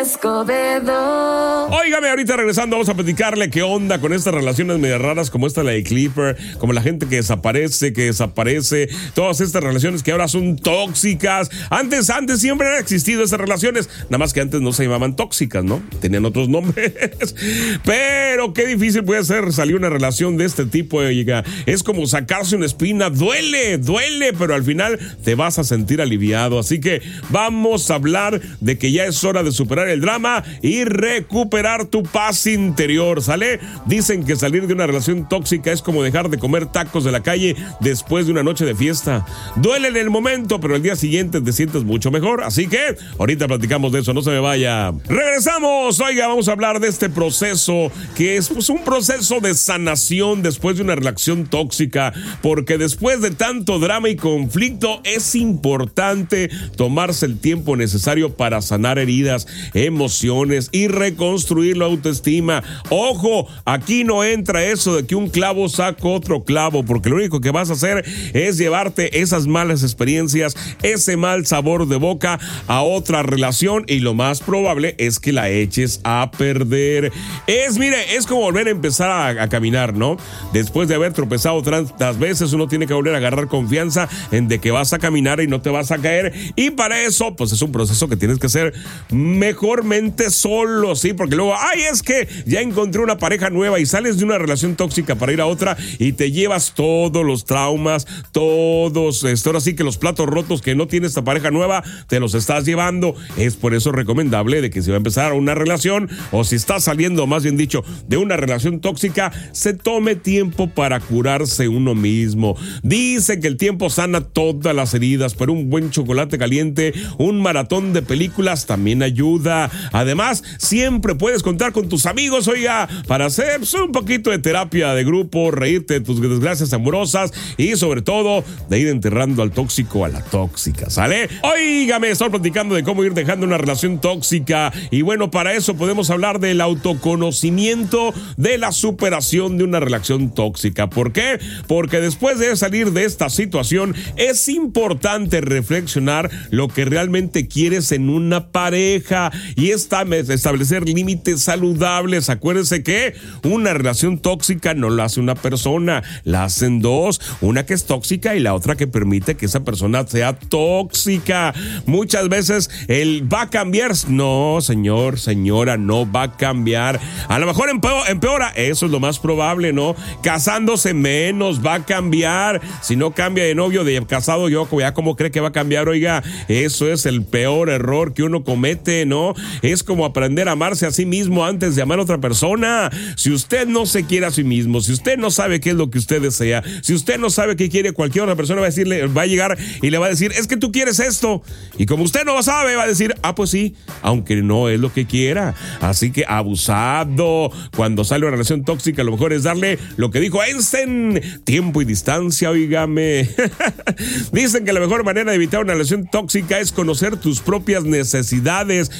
Escobedo. Óigame, ahorita regresando vamos a platicarle qué onda con estas relaciones medio raras como esta la de Clipper, como la gente que desaparece, que desaparece, todas estas relaciones que ahora son tóxicas. Antes, antes siempre han existido esas relaciones, nada más que antes no se llamaban tóxicas, ¿no? Tenían otros nombres. Pero qué difícil puede ser salir una relación de este tipo, oiga. Es como sacarse una espina, duele, duele, pero al final te vas a sentir aliviado. Así que vamos a hablar de que ya es hora de superar el drama y recuperar tu paz interior, ¿sale? Dicen que salir de una relación tóxica es como dejar de comer tacos de la calle después de una noche de fiesta. Duele en el momento, pero el día siguiente te sientes mucho mejor. Así que ahorita platicamos de eso, no se me vaya. Regresamos, oiga, vamos a hablar de este proceso que es pues, un proceso de sanación después de una relación tóxica, porque después de tanto drama y conflicto es importante tomarse el tiempo necesario para sanar heridas, emociones y reconstruir la autoestima. Ojo, aquí no entra eso de que un clavo saca otro clavo, porque lo único que vas a hacer es llevarte esas malas experiencias, ese mal sabor de boca a otra relación y lo más probable es que la eches a perder. Es, mire, es como volver a empezar a, caminar, ¿no? Después de haber tropezado tantas veces, uno tiene que volver a agarrar confianza en de que vas a caminar y no te vas a caer. Y para eso, pues es un proceso que tienes que hacer mejormente solo, ¿sí? Porque luego, ay, es que ya encontré una pareja nueva y sales de una relación tóxica para ir a otra y te llevas todos los traumas, todos, esto ahora sí que los platos rotos que no tiene esta pareja nueva, te los estás llevando. Es por eso recomendable de que si va a empezar una relación o si está saliendo, más bien dicho, de una relación tóxica, se tome tiempo para curarse uno mismo. Dice que el tiempo sana todas las heridas, pero un buen chocolate caliente, un maratón de películas también ayuda. Además, siempre puedes contar con tus amigos, oiga, para hacer un poquito de terapia de grupo, reírte de tus desgracias amorosas y sobre todo de ir enterrando al tóxico a la tóxica, ¿sale? Óigame, estoy platicando de cómo ir dejando una relación tóxica y bueno, para eso podemos hablar del autoconocimiento de la superación de una relación tóxica. ¿Por qué? Porque después de salir de esta situación es importante reflexionar lo que realmente quieres en una pareja y esta, establecer límites saludables. Acuérdense que una relación tóxica no la hace una persona, la hacen dos, una que es tóxica y la otra que permite que esa persona sea tóxica. Muchas veces el va a cambiar, no, señor, señora, no va a cambiar. A lo mejor empeora, eso es lo más probable, ¿no? Casándose menos va a cambiar. Si no cambia de novio, de casado, yo ya como cree que va a cambiar, oiga, eso es el peor error que uno comete, ¿no? Es como aprender a amarse a sí mismo antes de amar a otra persona. Si usted no se quiere a sí mismo, si usted no sabe qué es lo que usted desea, si usted no sabe qué quiere, cualquier otra persona va a decirle, va a llegar y le va a decir, es que tú quieres esto. Y como usted no lo sabe, va a decir, ah, pues sí, aunque no es lo que quiera. Así que abusado. Cuando sale una relación tóxica, lo mejor es darle lo que dijo Einstein, tiempo y distancia, oígame. Dicen que la mejor manera de evitar una relación tóxica es conocer tus propias necesidades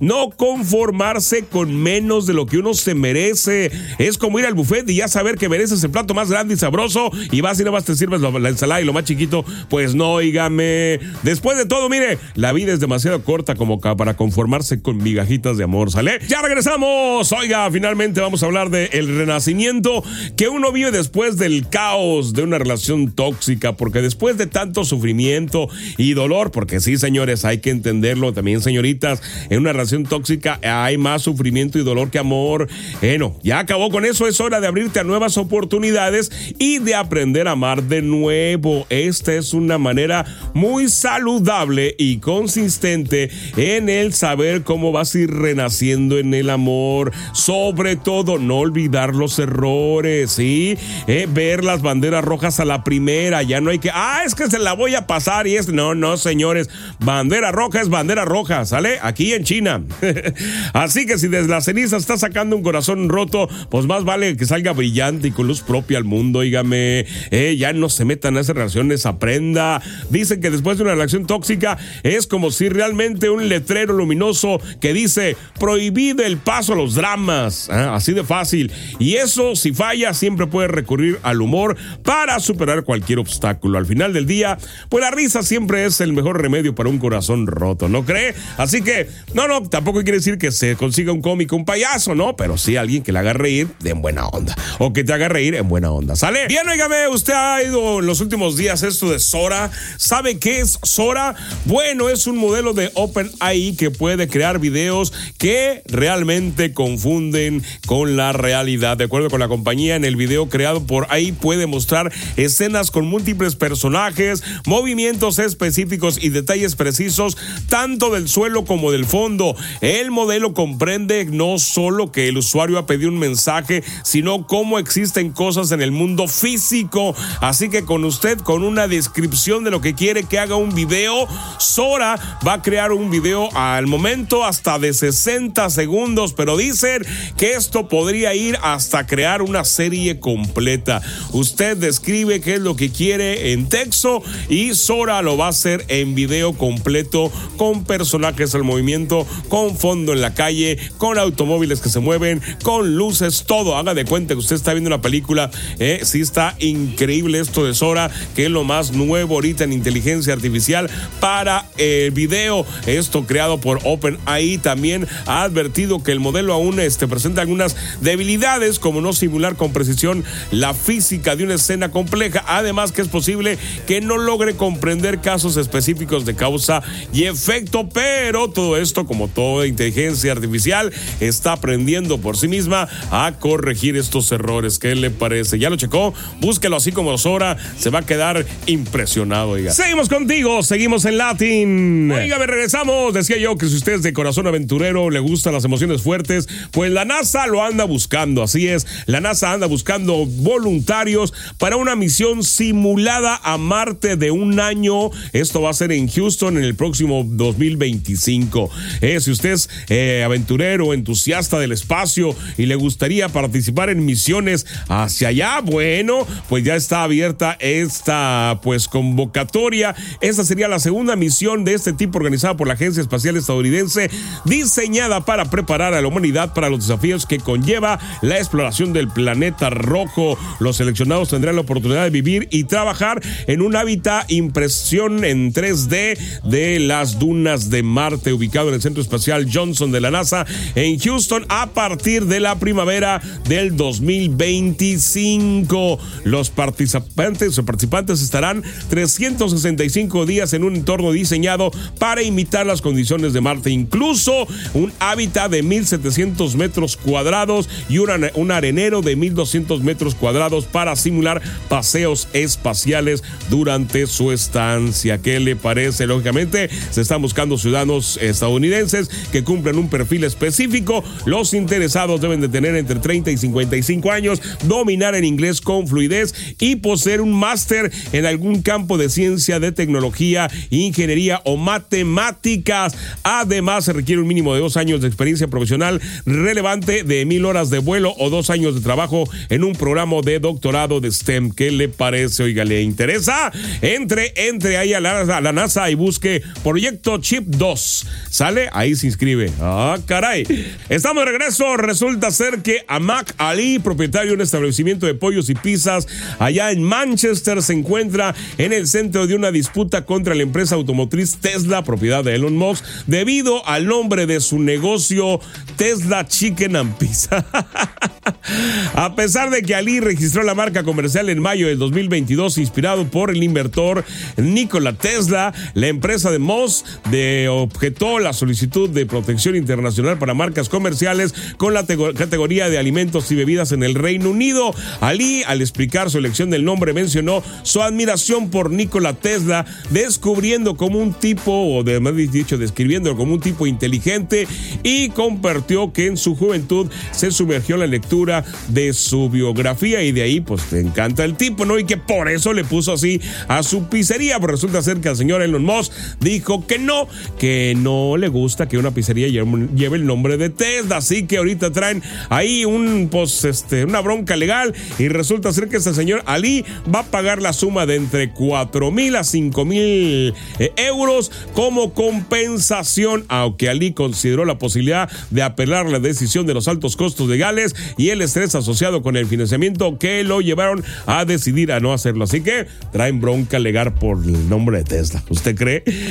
no conformarse con menos de lo que uno se merece. Es como ir al buffet y ya saber que mereces el plato más grande y sabroso y vas y no vas te sirves la ensalada y lo más chiquito. Pues no, oígame. Después de todo, mire, la vida es demasiado corta como para conformarse con migajitas de amor, ¿sale? Ya regresamos. Oiga, finalmente vamos a hablar del el renacimiento que uno vive después del caos de una relación tóxica, porque después de tanto sufrimiento y dolor, porque sí, señores, hay que entenderlo también, señoritas, en una relación tóxica hay más sufrimiento y dolor que amor. Bueno, ya acabó con eso, es hora de abrirte a nuevas oportunidades y de aprender a amar de nuevo. Esta es una manera muy saludable y consistente en el saber cómo vas a ir renaciendo en el amor. Sobre todo, no olvidar los errores, ¿sí? Eh, ver las banderas rojas a la primera. Ya no hay que, ah, es que se la voy a pasar y es, no, no, señores. Bandera roja es bandera roja, ¿sale? Aquí en China. Así que si desde la ceniza está sacando un corazón roto, pues más vale que salga brillante y con luz propia al mundo, dígame. Eh, ya no se metan a esas relaciones, aprenda. Dicen que después de una relación tóxica es como si realmente un letrero luminoso que dice prohibido el paso a los dramas. Ah, así de fácil. Y eso, si falla, siempre puede recurrir al humor para superar cualquier obstáculo. Al final del día, pues la risa siempre es el mejor remedio para un corazón roto, ¿no cree? Así que, no, no, tampoco quiere decir que se consiga un cómico, un payaso, ¿no? Pero sí alguien que le haga reír en buena onda. O que te haga reír en buena onda. ¿Sale? Bien, oígame, usted ha ido en los últimos días esto de Sora. ¿Sabe qué es Sora? Bueno, es un modelo de OpenAI que puede crear videos que realmente confunden con la realidad. De acuerdo con la compañía, en el video creado por AI puede mostrar escenas con múltiples personajes, movimientos específicos y detalles precisos, tanto del suelo como del fondo. El modelo comprende no solo que el usuario ha pedido un mensaje, sino cómo existen cosas en el mundo físico. Así que con usted, con una descripción de lo que quiere que haga un video, Sora va a crear un video al momento hasta de 60 segundos, pero dicen que esto podría ir hasta crear una serie completa. Usted describe qué es lo que quiere en texto y Sora lo va a hacer en video completo con personajes al movimiento, con fondo en la calle, con automóviles que se mueven, con luces, todo. Haga de cuenta que usted está viendo una película. Eh, sí está increíble esto de Sora, que es lo más nuevo ahorita en inteligencia artificial para el video. Esto creado por OpenAI también ha advertido que el modelo aún este, presenta algunas debilidades como no simular con precisión la física de una escena compleja. Además que es posible que no logre comprender casos específicos de causa y efecto, pero todo esto, como toda inteligencia artificial, está aprendiendo por sí misma a corregir estos errores. ¿Qué le parece? ¿Ya lo checó? Búsquelo así como Sora. Se va a quedar impresionado, oiga. Seguimos contigo, seguimos en Latin. Oiga, me regresamos. Decía yo que si usted es de corazón aventurero, le gustan las emociones fuertes, pues la NASA lo anda buscando. Así es, la NASA anda buscando voluntarios para una misión simulada a Marte de un año. Esto va a ser en Houston en el próximo 2025. Eh, si usted es eh, aventurero, entusiasta del espacio y le gustaría participar en misiones hacia allá, bueno, pues ya está abierta esta pues convocatoria. Esta sería la segunda misión de este tipo organizada por la Agencia Espacial Estadounidense, diseñada para preparar a la humanidad para los desafíos que conlleva la exploración del planeta rojo. Los seleccionados tendrán la oportunidad de vivir y trabajar en un hábitat impresión en 3D de las dunas de Marte, ubicado en el Centro Espacial Johnson de la NASA en Houston a partir de la primavera del 2025. Los participantes o participantes estarán 365 días en un entorno diseñado para imitar las condiciones de Marte, incluso un hábitat de 1700 metros cuadrados y un arenero de 1200 metros cuadrados para simular paseos espaciales durante su estancia. ¿Qué le parece? Lógicamente, se están buscando ciudadanos estadounidenses que cumplan un perfil específico. Los interesados deben de tener entre 30 y 55 años, dominar en inglés con fluidez y poseer un máster en algún campo de ciencia, de tecnología, ingeniería o matemáticas. Además, se requiere un mínimo de dos años de experiencia profesional relevante de mil horas de vuelo o dos años de trabajo en un programa de doctorado de STEM. ¿Qué le parece? Oiga, ¿le interesa? Entre, entre ahí a la NASA y busque Proyecto Chip 2. ¿Sale? Ahí se inscribe. Ah, caray. Estamos de regreso. Resulta ser que Amak Ali, propietario de un establecimiento de pollos y pizzas allá en Manchester, se encuentra en el centro de una disputa contra la empresa automotriz Tesla, propiedad de Elon Musk, debido al nombre de su negocio Tesla Chicken and Pizza. A pesar de que Ali registró la marca comercial en mayo del 2022, inspirado por el inversor Nikola Tesla, la empresa de Moss de objetó la solicitud de protección internacional para marcas comerciales con la categoría de alimentos y bebidas en el Reino Unido. Ali, al explicar su elección del nombre, mencionó su admiración por Nikola Tesla, descubriendo como un tipo, o de más dicho, describiendo como un tipo inteligente y compartió que en su juventud se sumergió la lectura de su biografía y de ahí pues le encanta el tipo, ¿no? Y que por eso le puso así a su pizzería, pero resulta ser que el señor Elon Musk dijo que no, que no le gusta que una pizzería lleve el nombre de Tesla. Así que ahorita traen ahí un, pues, este, una bronca legal y resulta ser que este señor Ali va a pagar la suma de entre 4 mil a 5 mil eh, euros como compensación, aunque Ali consideró la posibilidad de apelar la decisión de los altos costos legales y el estrés asociado con el financiamiento que lo llevaron a decidir a no hacerlo. Así que traen bronca legal por el nombre de Tesla. ¿Usted cree?